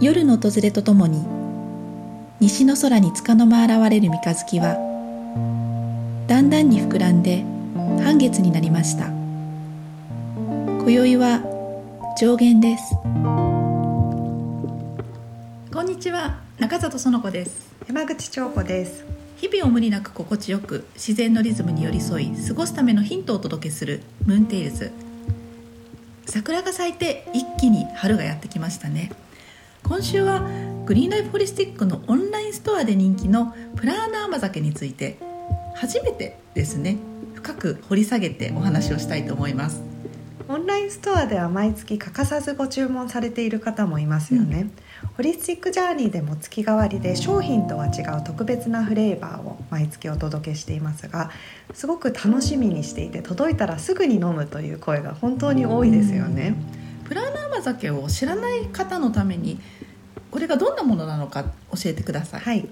夜の訪れとともに西の空に束の間現れる三日月はだんだんに膨らんで半月になりました。今宵は上限です。こんにちは中里園子です。山口彫子です。日々を無理なく心地よく自然のリズムに寄り添い過ごすためのヒントをお届けするムーンテイルズ。桜が咲いて一気に春がやってきましたね。今週はグリーンライフホリスティックのオンラインストアで人気のプラーナ甘酒について初めてですね深く掘り下げてお話をしたいと思います。オンラインストアでは毎月欠かさずご注文されている方もいますよね、うん、ホリスティックジャーニーでも月替わりで商品とは違う特別なフレーバーを毎月お届けしていますがすごく楽しみにしていて届いたらすぐに飲むという声が本当に多いですよね、うん、プラーナ甘酒を知らない方のためにこれがどんなものなのか教えてください。はい、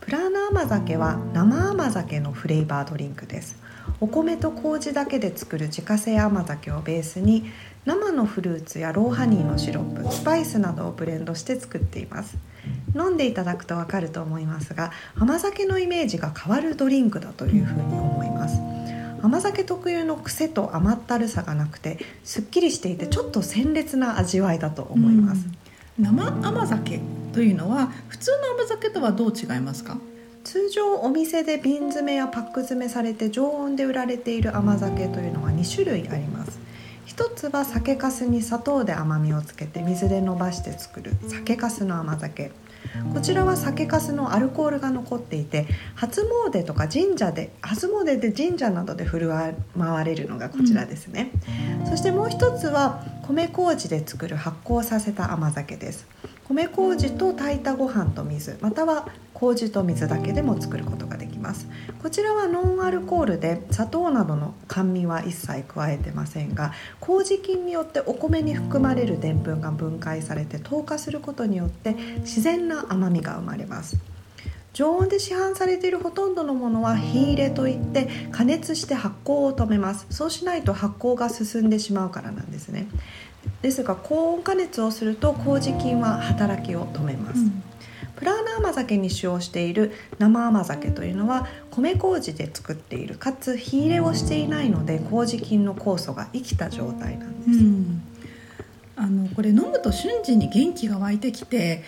プラーナ甘酒は生甘酒のフレーバードリンクです。お米と麹だけで作る自家製甘酒をベースに生のフルーツやローハニーのシロップスパイスなどをブレンドして作っています飲んでいただくとわかると思いますが甘酒のイメージが変わるドリンクだというふうに思います甘酒特有の癖と甘ったるさがなくてすっきりしていてちょっと鮮烈な味わいだと思います、うん。生甘酒というのは普通の甘酒とはどう違いますか？通常お店で瓶詰めやパック詰めされて常温で売られている甘酒というのは2種類あります。一つは酒粕に砂糖で甘みをつけて水で伸ばして作る酒粕の甘酒こちらは酒粕のアルコールが残っていて初詣とか神社で初詣で神社などで振る舞われるのがこちらですね、うん、そしてもう一つは米麹で作る発酵させた甘酒です。米麹と炊いたご飯と水または麹と水だけでも作ることができますこちらはノンアルコールで砂糖などの甘味は一切加えてませんが麹菌によってお米に含まれるでんぷんが分解されて糖化することによって自然な甘みが生まれます。常温で市販されているほとんどのものは火入れといって加熱して発酵を止めます。そうしないと発酵が進んでしまうからなんですね。ですが高温加熱をすると麹菌は働きを止めます、うん。プラーナ甘酒に使用している生甘酒というのは米麹で作っているかつ火入れをしていないので麹菌の酵素が生きた状態なんです、うん。あのこれ飲むと瞬時に元気が湧いてきて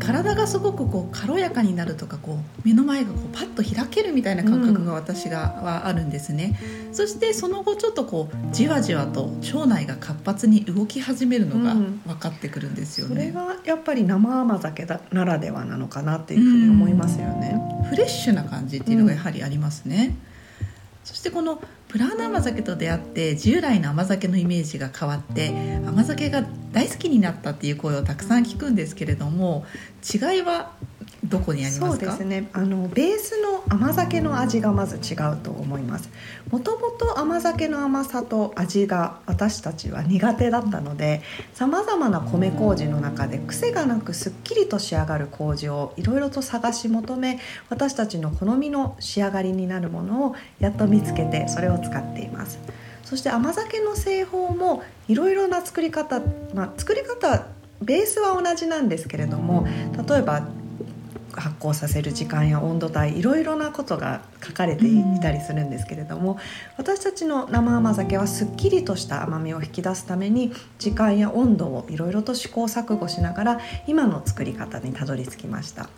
体がすごくこう軽やかになるとかこう目の前がこうパッと開けるみたいな感覚が私がはあるんですね、うん、そしてその後ちょっとこうじわじわと腸内が活発に動き始めるのが分かってくるんですよね、うん、それがやっぱり生甘酒だならではなのかなっていうふうに思いますよね、うん、フレッシュな感じっていうのがやはりありますね、そしてこのプラーナ甘酒と出会って従来の甘酒のイメージが変わって甘酒が大好きになったっていう声をたくさん聞くんですけれども違いはどこにありますそうですね。あのベースの甘酒の味がまず違うと思います。もともと甘酒の甘さと味が私たちは苦手だったのでさまざまな米麹の中で癖がなくすっきりと仕上がる麹をいろいろと探し求め私たちの好みの仕上がりになるものをやっと見つけてそれを使っています。そして甘酒の製法もいろいろな作り方、まあ、作り方ベースは同じなんですけれども例えば発酵させる時間や温度帯いろいろなことが書かれていたりするんですけれども、うん、私たちの生甘酒はすっきりとした甘みを引き出すために時間や温度をいろいろと試行錯誤しながら今の作り方にたどり着きました。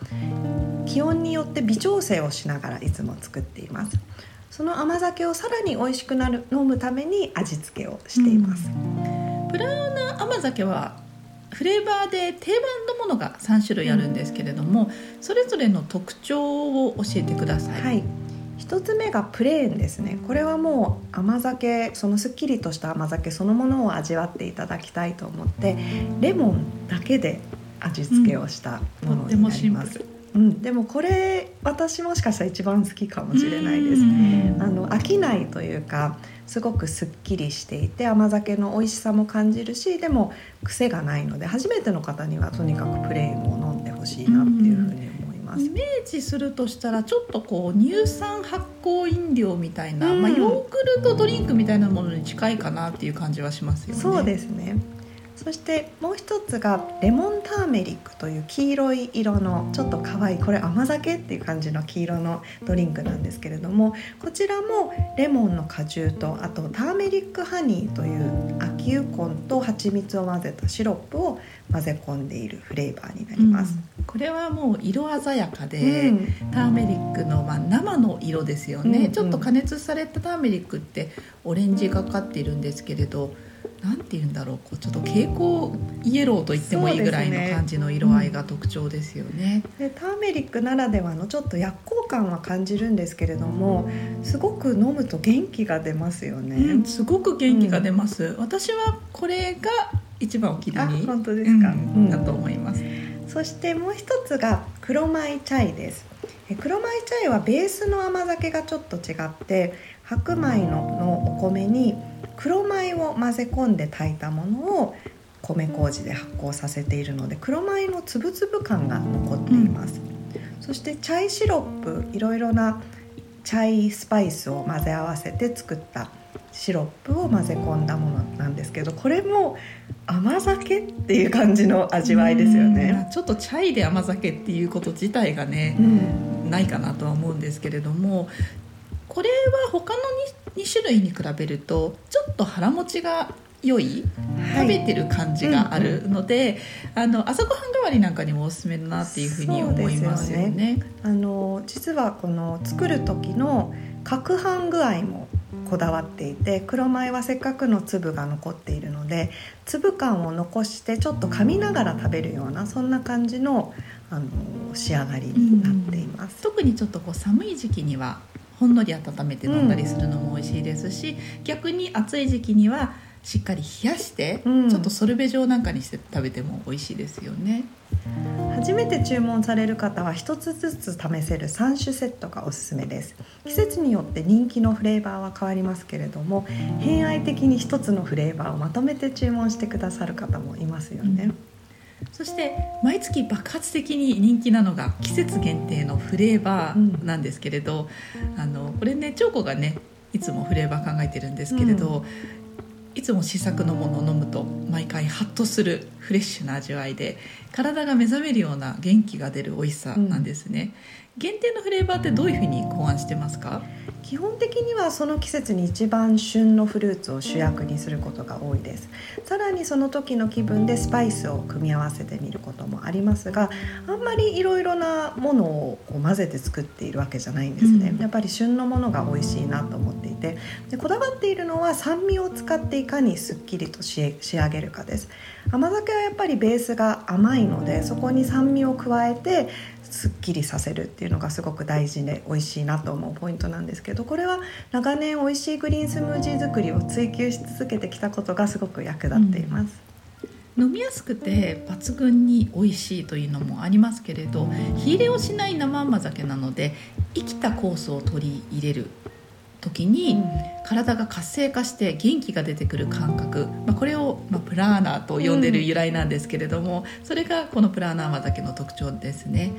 気温によって微調整をしながらいつも作っています。その甘酒をさらに美味しくなる飲むために味付けをしています、うん、プラウナ甘酒はフレーバーで定番のものが3種類あるんですけれどもそれぞれの特徴を教えてください。はい1つ目がプレーンですねこれはもう甘酒そのすっきりとした甘酒そのものを味わっていただきたいと思ってレモンだけで味付けをしたものになります。うん、でもこれ私もしかしたら一番好きかもしれないです。あの飽きないというかすごくすっきりしていて甘酒の美味しさも感じるしでも癖がないので初めての方にはとにかくプレーンを飲んでほしいなっていうふうに思います。イメージするとしたらちょっとこう乳酸発酵飲料みたいな、うん、まあ、ヨーグルトドリンクみたいなものに近いかなっていう感じはしますよね。そうですねそしてもう一つがレモンターメリックという黄色い色のちょっと可愛いこれ甘酒っていう感じの黄色のドリンクなんですけれどもこちらもレモンの果汁とあとターメリックハニーという秋ユコンと蜂蜜を混ぜたシロップを混ぜ込んでいるフレーバーになります。うん、これはもう色鮮やかで、うん、ターメリックのまあ生の色ですよね、うんうん、ちょっと加熱されたターメリックってオレンジがかっているんですけれどなんて言うんだろうこうちょっと蛍光イエローと言ってもいいぐらいの感じの色合いが特徴ですよね。で、ねうん、ターメリックならではのちょっと薬効感は感じるんですけれどもすごく飲むと元気が出ますよね。うん、すごく元気が出ます、うん、私はこれが一番お気に入り本当ですか、だと思います。そしてもう一つが黒米チャイです。黒米チャイはベースの甘酒がちょっと違って白米ののお米に黒米を混ぜ込んで炊いたものを米麹で発酵させているので黒米の粒々感が残っています、うん、そしてチャイシロップいろいろなチャイスパイスを混ぜ合わせて作ったシロップを混ぜ込んだものなんですけどこれも甘酒っていう感じの味わいですよね。ちょっとチャイで甘酒っていうこと自体がね、うん、ないかなとは思うんですけれどもこれは他の 2, 2種類に比べるとちょっと腹持ちが良い、食べてる感じがあるので、うんうん、あの朝ごはん代わりなんかにもおすすめだなっていうふうに思いますよね。よねあの実はこの作る時の攪拌具合もこだわっていて黒米はせっかくの粒が残っているので粒感を残してちょっと噛みながら食べるようなそんな感じのあの仕上がりになっています。うん、特にちょっとこう寒い時期にはほんのり温めて飲んだりするのも美味しいですし、うん、逆に暑い時期にはしっかり冷やして、うん、ちょっとソルベ状なんかにして食べても美味しいですよね。初めて注文される方は一つずつ試せる3種セットがおすすめです。季節によって人気のフレーバーは変わりますけれども偏愛的に一つのフレーバーをまとめて注文してくださる方もいますよね、うんそして毎月爆発的に人気なのが季節限定のフレーバーなんですけれど、うん、あのこれね長子がねいつもフレーバー考えてるんですけれど、うん、いつも試作のものを飲むと毎回ハッとするフレッシュな味わいで体が目覚めるような元気が出る美味しさなんですね。うん、限定のフレーバーってどういうふうに考案してますか？基本的にはその季節に一番旬のフルーツを主役にすることが多いです。さらにその時の気分でスパイスを組み合わせてみることもありますがあんまりいろいろなものを混ぜて作っているわけじゃないんですね、うん、やっぱり旬のものが美味しいなと思っていて。でこだわっているのは酸味を使っていかにすっきりと仕上げるかです。甘酒はやっぱりベースが甘いのでそこに酸味を加えてすっきりさせるっていうのがすごく大事で美味しいなと思うポイントなんですけどこれは長年美味しいグリーンスムージー作りを追求し続けてきたことがすごく役立っています。うん、飲みやすくて抜群に美味しいというのもありますけれど火入れをしない生甘酒なので生きた酵素を取り入れる時に体が活性化して元気が出てくる感覚、まあ、これを、まあ、プラーナーと呼んでる由来なんですけれども、それがこのプラーナー甘酒の特徴ですね。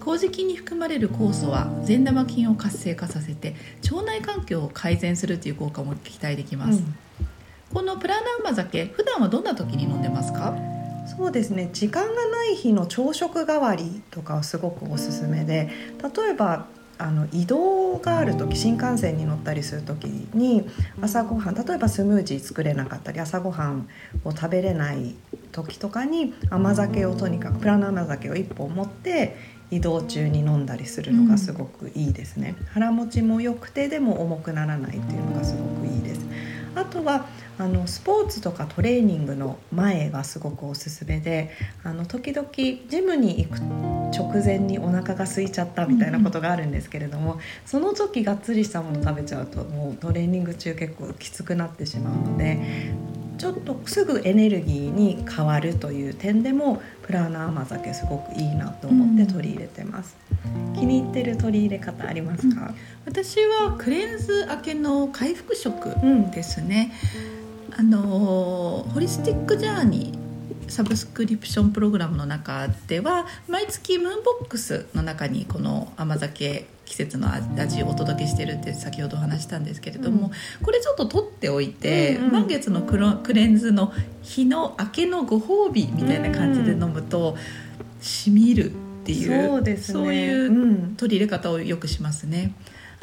麹菌に含まれる酵素は善玉菌を活性化させて腸内環境を改善するという効果も期待できます、うん、このプラーナー甘酒普段はどんな時に飲んでますか？そうですね。時間がない日の朝食代わりとかはすごくおすすめで例えばあの移動がある時新幹線に乗ったりする時に朝ごはん例えばスムージー作れなかったり朝ごはんを食べれない時とかに甘酒をとにかくプラナ甘酒を1本持って移動中に飲んだりするのがすごくいいですね、うん、腹持ちも良くてでも重くならないっていうのがすごくいいです。あとはあのスポーツとかトレーニングの前がすごくおすすめであの時々ジムに行く直前にお腹が空いちゃったみたいなことがあるんですけれども、うん、その時がっつりしたもの食べちゃうともうトレーニング中結構きつくなってしまうのでちょっとすぐエネルギーに変わるという点でもプラーナ甘酒すごくいいなと思って取り入れてます、うん、気に入ってる取り入れ方ありますか、うん、私はクレンズ明けの回復食ですね、あのホリスティックジャーニーサブスクリプションプログラムの中では毎月ムーンボックスの中にこの甘酒季節の味をお届けしてるって先ほどお話したんですけれども、うん、これちょっと取っておいて、うんうん、満月のクロクレンズの日の明けのご褒美みたいな感じで飲むと、しみるっていうそうです、ね、そういう取り入れ方をよくしますね。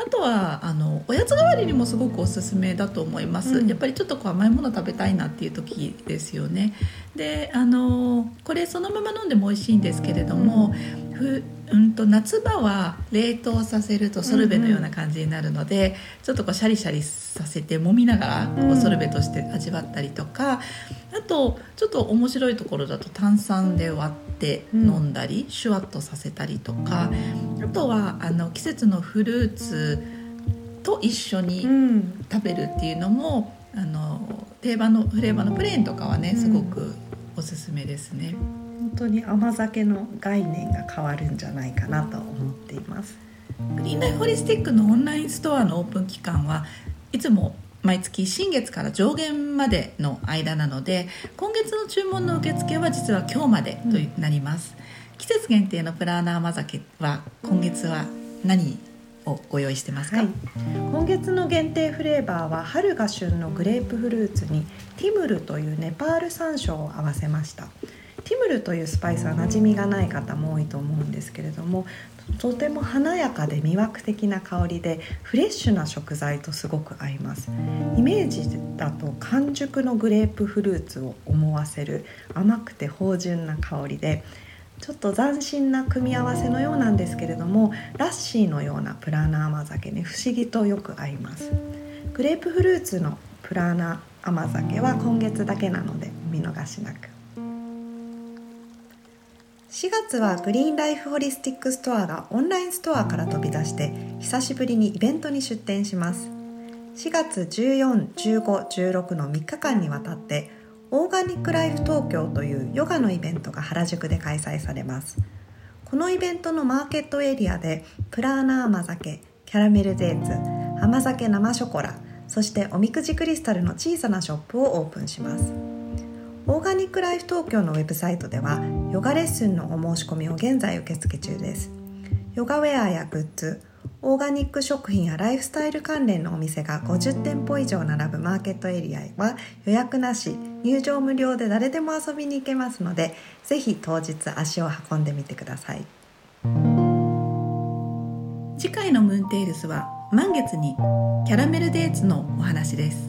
あとはあのおやつ代わりにもすごくおすすめだと思います、うん、やっぱりちょっとこう甘いもの食べたいなっていう時ですよね。であのこれそのまま飲んでも美味しいんですけれども、ふうんと夏場は冷凍させるとソルベのような感じになるので、うんうん、ちょっとこうシャリシャリさせて揉みながらこうソルベとして味わったりとか、あとちょっと面白いところだと炭酸で割って飲んだり、うん、シュワッとさせたりとかあとはあの季節のフルーツと一緒に食べるっていうのも、あの定番のフレーバーのプレーンとかはねすごくおすすめですね。本当に甘酒の概念が変わるんじゃないかなと思っています。グリーンライフホリスティックのオンラインストアのオープン期間はいつも毎月新月から上限までの間なので今月の注文の受付は実は今日までとなります、うん、季節限定のプラーナー甘酒は今月は何をご用意してますか、はい、今月の限定フレーバーは春が旬のグレープフルーツにティムルというネパール山椒を合わせました。ティムルというスパイスは馴染みがない方も多いと思うんですけれどもとても華やかで魅惑的な香りでフレッシュな食材とすごく合います。イメージだと完熟のグレープフルーツを思わせる甘くて芳醇な香りでちょっと斬新な組み合わせのようなんですけれどもラッシーのようなプラーナ甘酒に不思議とよく合います。グレープフルーツのプラーナ甘酒は今月だけなのでお見逃しなく。4月はグリーンライフホリスティックストアがオンラインストアから飛び出して久しぶりにイベントに出店します。4月14、15、16の3日間にわたってオーガニックライフ東京というヨガのイベントが原宿で開催されます。このイベントのマーケットエリアでプラーナ甘酒、キャラメルデーツ、甘酒生ショコラそしておみくじクリスタルの小さなショップをオープンします。オーガニックライフ東京のウェブサイトではヨガレッスンのお申し込みを現在受付中です。ヨガウェアやグッズオーガニック食品やライフスタイル関連のお店が50店舗以上並ぶマーケットエリアは予約なし入場無料で誰でも遊びに行けますのでぜひ当日足を運んでみてください。次回のムーンテイルスは満月にキャラメルデーツのお話です。